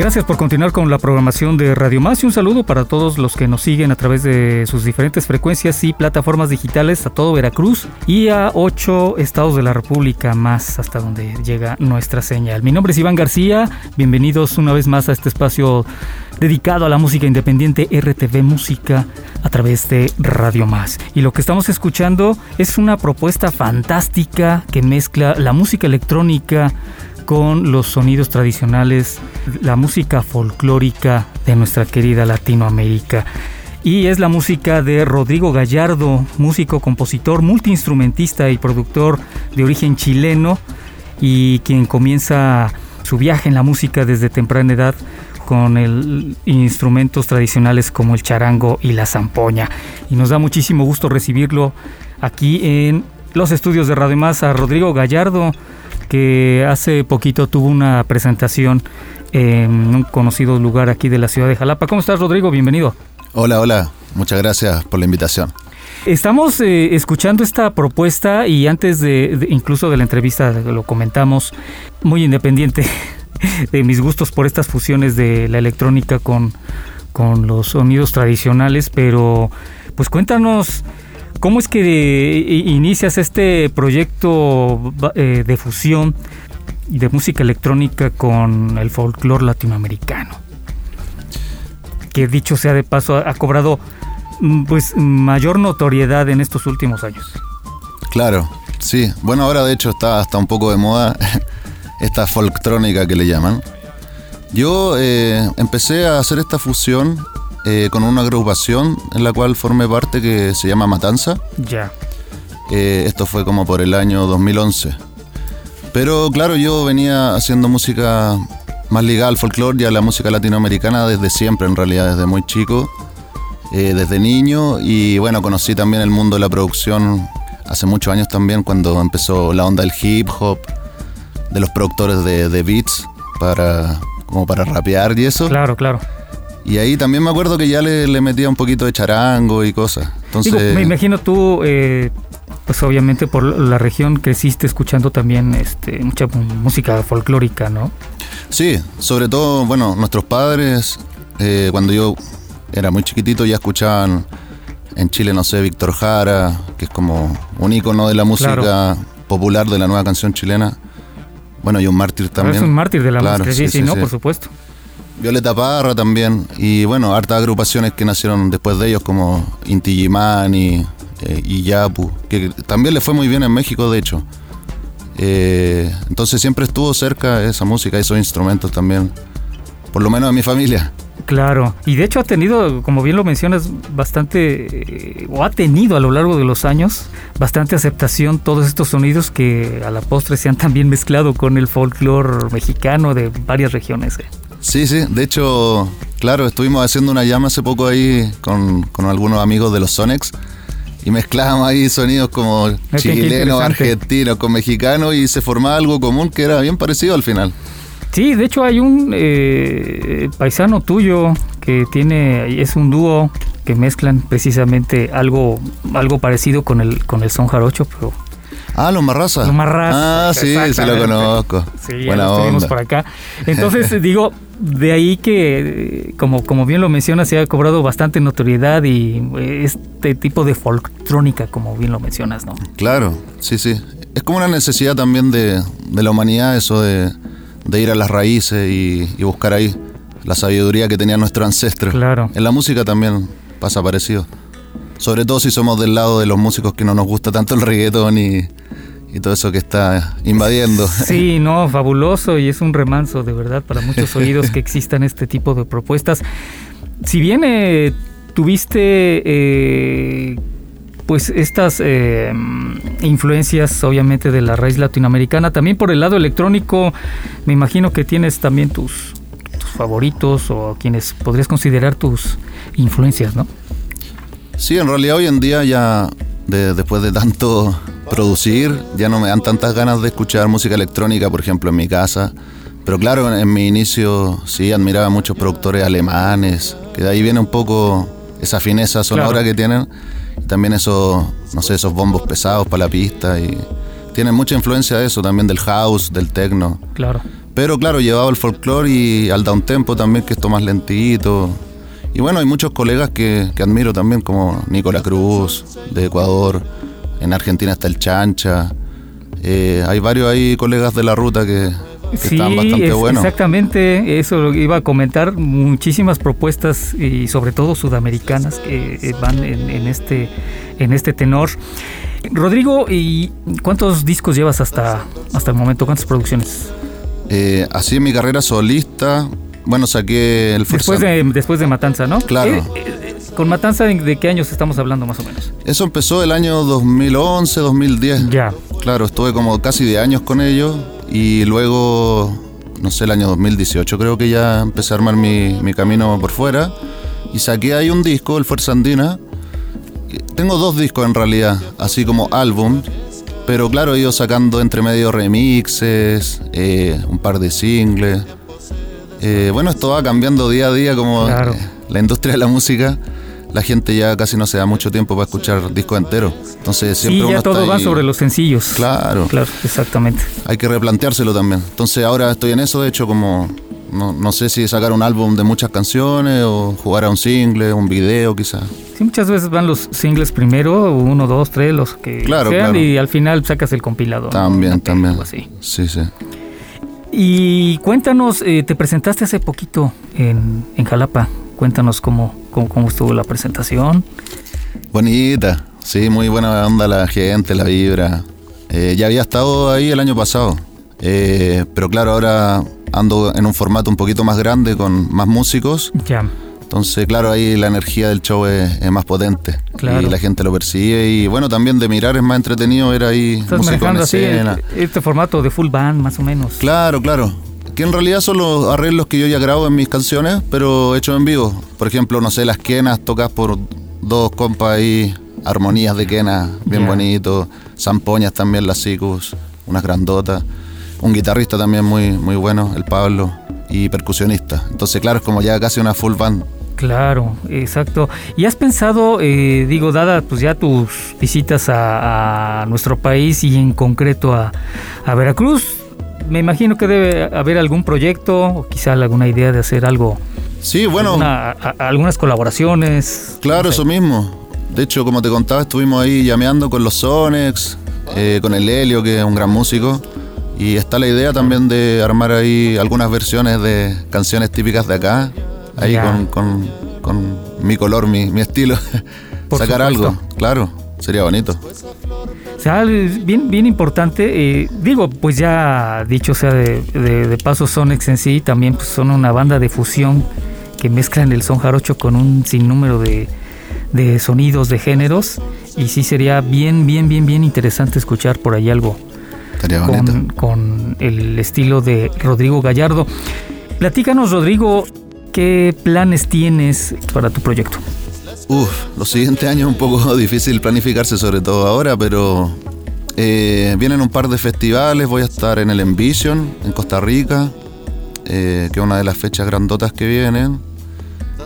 Gracias por continuar con la programación de Radio Más y un saludo para todos los que nos siguen a través de sus diferentes frecuencias y plataformas digitales a todo Veracruz y a ocho estados de la República más hasta donde llega nuestra señal. Mi nombre es Iván García, bienvenidos una vez más a este espacio dedicado a la música independiente RTV Música a través de Radio Más. Y lo que estamos escuchando es una propuesta fantástica que mezcla la música electrónica con los sonidos tradicionales, la música folclórica de nuestra querida Latinoamérica. Y es la música de Rodrigo Gallardo, músico, compositor, multiinstrumentista y productor de origen chileno y quien comienza su viaje en la música desde temprana edad con el, instrumentos tradicionales como el charango y la zampoña. Y nos da muchísimo gusto recibirlo aquí en los estudios de Radio Más a Rodrigo Gallardo que hace poquito tuvo una presentación en un conocido lugar aquí de la ciudad de Jalapa. ¿Cómo estás, Rodrigo? Bienvenido. Hola, hola. Muchas gracias por la invitación. Estamos eh, escuchando esta propuesta y antes de, incluso de la entrevista lo comentamos, muy independiente de mis gustos por estas fusiones de la electrónica con, con los sonidos tradicionales, pero pues cuéntanos ¿Cómo es que inicias este proyecto eh, de fusión de música electrónica con el folclore latinoamericano? Que dicho sea de paso, ha cobrado mm, pues mayor notoriedad en estos últimos años. Claro, sí. Bueno, ahora de hecho está hasta un poco de moda esta folktrónica que le llaman. Yo eh, empecé a hacer esta fusión eh, con una agrupación en la cual formé parte que se llama Matanza. Ya. Eh, esto fue como por el año 2011. Pero claro, yo venía haciendo música más ligada al folclore y a la música latinoamericana desde siempre, en realidad, desde muy chico, eh, desde niño. Y bueno, conocí también el mundo de la producción hace muchos años también, cuando empezó la onda del hip hop, de los productores de, de beats, para, como para rapear y eso. Claro, claro. Y ahí también me acuerdo que ya le, metía un poquito de charango y cosas. Entonces, me imagino tú, eh, pues obviamente por la región creciste escuchando también este, mucha música folclórica, ¿no? Sí, sobre todo, bueno, nuestros padres, eh, cuando yo era muy chiquitito, ya escuchaban en Chile, no sé, Víctor Jara, que es como un icono de la música popular de la nueva canción chilena. Bueno, y un mártir también. es un mártir de la música, sí, sí, no, por supuesto. Violeta Parra también, y bueno, hartas agrupaciones que nacieron después de ellos, como Inti Gimani eh, y Yapu, que también le fue muy bien en México, de hecho. Eh, entonces siempre estuvo cerca esa música, esos instrumentos también, por lo menos en mi familia. Claro, y de hecho ha tenido, como bien lo mencionas, bastante, eh, o ha tenido a lo largo de los años, bastante aceptación todos estos sonidos que a la postre se han también mezclado con el folclore mexicano de varias regiones. Sí, sí, de hecho, claro, estuvimos haciendo una llama hace poco ahí con, algunos amigos de los Sonex y mezclábamos ahí sonidos como chilenos, argentinos con mexicanos y se formaba algo común que era bien parecido al final. Sí, de hecho hay un eh, paisano tuyo que tiene, es un dúo que mezclan precisamente algo, algo parecido con el, con el son jarocho, pero Ah, los Marrazas. Los Marrazas. Ah, sí, sí lo conozco. Sí, Buena ya por acá. Entonces, digo, de ahí que, como, como bien lo mencionas, se ha cobrado bastante notoriedad y este tipo de folktrónica, como bien lo mencionas, ¿no? Claro, sí, sí. Es como una necesidad también de, la humanidad eso de, de ir a las raíces y, y buscar ahí la sabiduría que tenían nuestros ancestros. Claro. En la música también pasa parecido. Sobre todo si somos del lado de los músicos que no nos gusta tanto el reggaetón y, y todo eso que está invadiendo. Sí, no, fabuloso y es un remanso de verdad para muchos oídos que existan este tipo de propuestas. Si bien eh, tuviste eh, pues estas eh, influencias obviamente de la raíz latinoamericana, también por el lado electrónico, me imagino que tienes también tus, tus favoritos o quienes podrías considerar tus influencias, ¿no? Sí, en realidad hoy en día ya de- después de tanto producir, ya no me dan tantas ganas de escuchar música electrónica, por ejemplo, en mi casa. Pero claro, en, en mi inicio sí admiraba a muchos productores alemanes, que de ahí viene un poco esa fineza sonora Claro. que tienen. Y también esos, no sé, esos bombos pesados para la pista. Y tienen mucha influencia de eso, también del house, del techno. Claro. Pero claro, llevado al folclore y al down tempo también, que es esto más lentito. Y bueno, hay muchos colegas que, que admiro también, como Nicola Cruz, de Ecuador. En Argentina está el Chancha. Eh, hay varios ahí colegas de la ruta que, que Sí, están bastante es- buenos. exactamente, eso lo iba a comentar, muchísimas propuestas y sobre todo sudamericanas que eh, van en, en este, en este tenor. Rodrigo, ¿y cuántos discos llevas hasta, hasta el momento? ¿Cuántas producciones? Eh, así en mi carrera solista, bueno, saqué el Después Fuerza- de, después de Matanza, ¿no? Claro. Eh, eh, con Matanza, ¿de, de qué años estamos hablando más o menos? Eso empezó el año 2011, 2010. Ya, Claro, estuve como casi 10 años con ellos y luego, no sé, el año 2018 creo que ya empecé a armar mi, mi camino por fuera y saqué ahí un disco, el Fuerza Andina. Tengo dos discos en realidad, así como álbum, pero claro, he ido sacando entre medio remixes, eh, un par de singles. Eh, bueno, esto va cambiando día a día como Claro. la industria de la música. La gente ya casi no se da mucho tiempo para escuchar discos enteros. Entonces sí, siempre uno ya está todo va ahí- sobre los sencillos. Claro, Claro, exactamente. hay que replanteárselo también. Entonces ahora estoy en eso, de hecho, como no, no sé si sacar un álbum de muchas canciones o jugar a un single, un video quizás. Sí, muchas veces van los singles primero, uno, dos, tres, los que Claro, sean, claro. y al final sacas el compilado. ¿no? También, Una también. algo así. Sí, sí. Y cuéntanos, eh, te presentaste hace poquito en, en Jalapa. Cuéntanos cómo, cómo, cómo estuvo la presentación. Bonita, sí, muy buena onda la gente, la vibra. Eh, ya había estado ahí el año pasado, eh, pero claro, ahora ando en un formato un poquito más grande con más músicos. Ya, Entonces, claro, ahí la energía del show es, es más potente. Claro. Y la gente lo percibe. Y bueno, también de mirar es más entretenido ver ahí estás manejando así este, formato de full band, más o menos. Claro, claro. Que en realidad son los arreglos que yo ya grabo en mis canciones, pero hechos en vivo. Por ejemplo, no sé, las quenas tocas por dos compas ahí, armonías de quenas bien Ya. bonito, zampoñas también, las cicus, unas grandotas. Un guitarrista también muy, muy bueno, el Pablo, y percusionista. Entonces, claro, es como ya casi una full band. Claro, exacto. ¿Y has pensado, eh, digo, dada pues ya tus visitas a, a nuestro país y en concreto a, a Veracruz, me imagino que debe haber algún proyecto o quizá alguna idea de hacer algo, Sí, bueno. alguna- a- a- algunas colaboraciones. Claro, no sé. eso mismo. De hecho, como te contaba, estuvimos ahí llameando con los Sonex, eh, con el Helio, que es un gran músico. Y está la idea también de armar ahí algunas versiones de canciones típicas de acá, ahí con, con- con mi color, mi, mi estilo. Por Sacar supuesto. algo, claro, sería bonito. O sea, bien, bien importante. eh, digo, pues ya dicho sea de, de- de paso, Sonex en sí también pues, son una banda de fusión que mezclan el son jarocho con un sinnúmero de, de sonidos, de géneros. Y sí sería bien, bien, bien, bien interesante escuchar por ahí algo Estaría bonito. con, con el estilo de Rodrigo Gallardo. Platícanos, Rodrigo, ¿qué planes tienes para tu proyecto? Uf, los siguientes años es un poco difícil planificarse, sobre todo ahora, pero eh, vienen un par de festivales. Voy a estar en el Envision, en Costa Rica, eh, que es una de las fechas grandotas que vienen.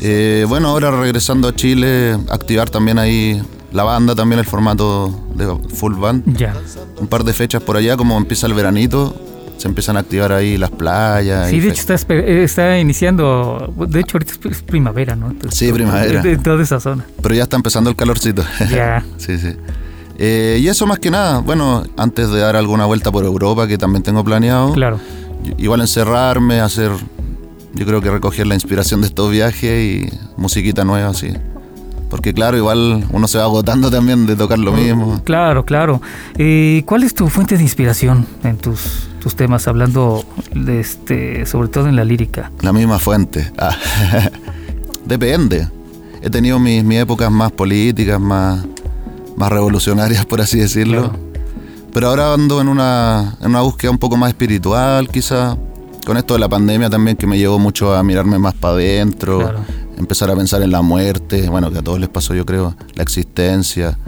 Eh, bueno, ahora regresando a Chile, activar también ahí la banda, también el formato de full band. Ya. Un par de fechas por allá, como empieza el veranito, se empiezan a activar ahí las playas. Sí, de hecho está, eh, está iniciando, de hecho ahorita es- primavera, ¿no? Entonces, Sí, primavera. En toda esa zona. Pero ya está empezando el calorcito. Ya. sí, sí. Eh, y eso más que nada, bueno, antes de dar alguna vuelta por Europa, que también tengo planeado, Claro. igual encerrarme, hacer, yo creo que recoger la inspiración de estos viajes y musiquita nueva, sí. Porque claro, igual uno se va agotando también de tocar lo mismo. Claro, claro. Eh, ¿Cuál es tu fuente de inspiración en tus, tus temas, hablando de este, sobre todo en la lírica? La misma fuente. Ah. Depende. He tenido mis, mis, épocas más políticas, más, más revolucionarias, por así decirlo. Claro. Pero ahora ando en una, en una búsqueda un poco más espiritual, quizá. Con esto de la pandemia también que me llevó mucho a mirarme más para adentro, claro. empezar a pensar en la muerte, bueno, que a todos les pasó yo creo, la existencia.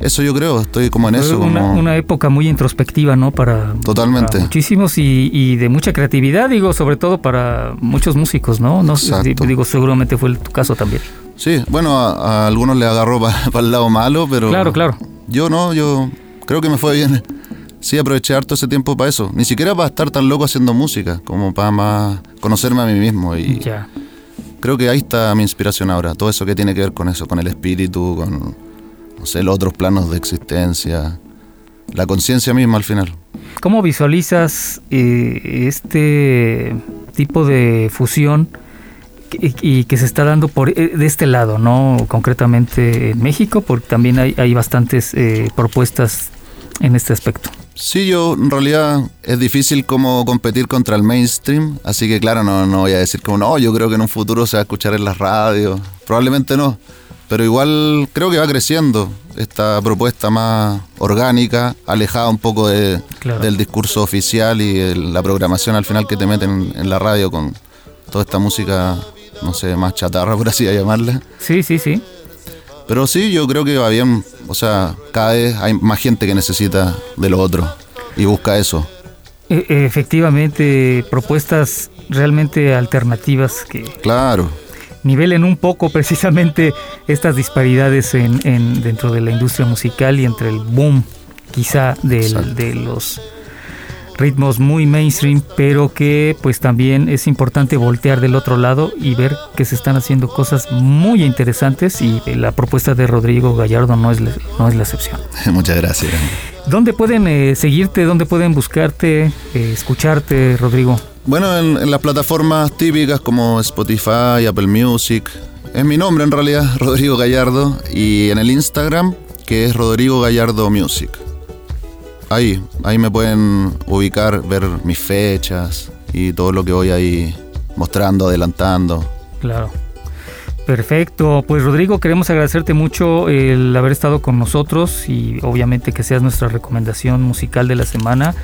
Eso yo creo, estoy como en eso. Una, como... una, época muy introspectiva, ¿no? Para, Totalmente. para muchísimos y, y, de mucha creatividad, digo, sobre todo para muchos músicos, ¿no? no Exacto. Digo, seguramente fue tu caso también. Sí, bueno, a, a algunos les agarró para pa el lado malo, pero... Claro, claro. Yo no, yo creo que me fue bien. Sí, aproveché harto ese tiempo para eso. Ni siquiera para estar tan loco haciendo música, como para más conocerme a mí mismo. Y ya. creo que ahí está mi inspiración ahora. Todo eso que tiene que ver con eso, con el espíritu, con, no sé, los otros planos de existencia. La conciencia misma al final. ¿Cómo visualizas eh, este tipo de fusión y, y que se está dando por eh, de este lado, no concretamente en México, porque también hay, hay bastantes eh, propuestas en este aspecto? Sí, yo en realidad es difícil como competir contra el mainstream, así que claro, no, no voy a decir como no, yo creo que en un futuro se va a escuchar en las radios, probablemente no, pero igual creo que va creciendo esta propuesta más orgánica, alejada un poco de, claro. del discurso oficial y el, la programación al final que te meten en la radio con toda esta música, no sé, más chatarra por así llamarla. Sí, sí, sí. Pero sí, yo creo que va bien. O sea, cada vez hay más gente que necesita de lo otro y busca eso. E efectivamente, propuestas realmente alternativas que... Claro. Nivelen un poco precisamente estas disparidades en, en dentro de la industria musical y entre el boom quizá del, de los ritmos muy mainstream, pero que pues también es importante voltear del otro lado y ver que se están haciendo cosas muy interesantes y la propuesta de Rodrigo Gallardo no es, no es la excepción. Muchas gracias. ¿Dónde pueden eh, seguirte? ¿Dónde pueden buscarte, eh, escucharte, Rodrigo? Bueno, en, las plataformas típicas como Spotify, Apple Music. Es mi nombre en realidad, Rodrigo Gallardo. Y en el Instagram, que es Rodrigo Gallardo Music ahí, ahí me pueden ubicar, ver mis fechas y todo lo que voy ahí mostrando, adelantando. Claro. Perfecto, pues Rodrigo, queremos agradecerte mucho el haber estado con nosotros y obviamente que seas nuestra recomendación musical de la semana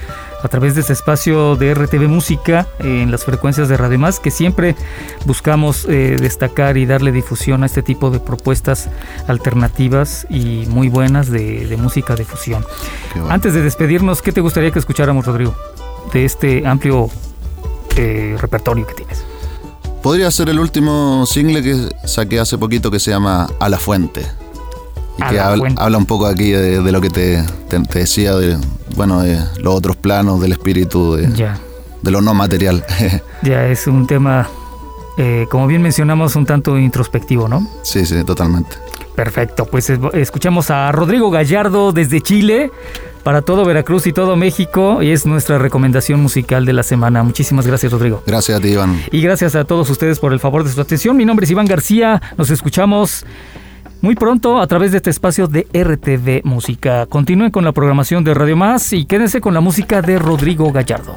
a través de este espacio de RTV Música en las frecuencias de Radio Más, que siempre buscamos eh, destacar y darle difusión a este tipo de propuestas alternativas y muy buenas de, de música de fusión. Bueno. Antes de despedirnos, ¿qué te gustaría que escucháramos, Rodrigo, de este amplio eh, repertorio que tienes? Podría ser el último single que saqué hace poquito que se llama A la Fuente. Y a que habla, fuente. habla, un poco aquí de, de lo que te, te, te, decía, de, bueno, de los otros planos del espíritu, de, ya. de lo no material. ya es un tema, eh, como bien mencionamos, un tanto introspectivo, ¿no? Sí, sí, totalmente. Perfecto, pues escuchamos a Rodrigo Gallardo desde Chile para todo Veracruz y todo México y es nuestra recomendación musical de la semana. Muchísimas gracias, Rodrigo. Gracias a ti, Iván. Y gracias a todos ustedes por el favor de su atención. Mi nombre es Iván García. Nos escuchamos muy pronto a través de este espacio de RTV Música. Continúen con la programación de Radio Más y quédense con la música de Rodrigo Gallardo.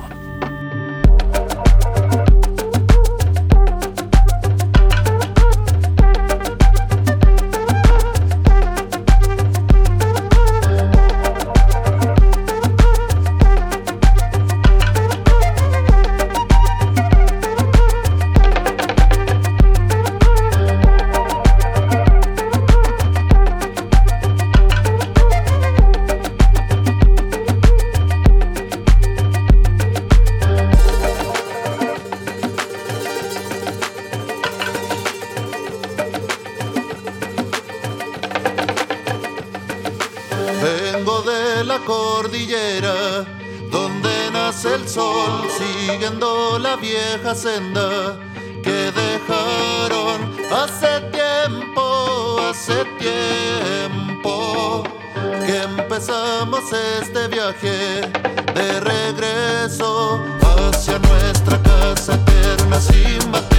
que dejaron hace tiempo, hace tiempo que empezamos este viaje de regreso hacia nuestra casa eterna sin batería.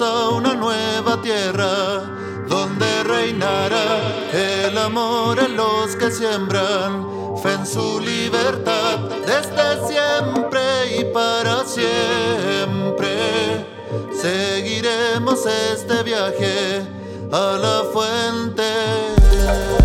A una nueva tierra donde reinará el amor en los que siembran fe en su libertad desde siempre y para siempre. Seguiremos este viaje a la fuente.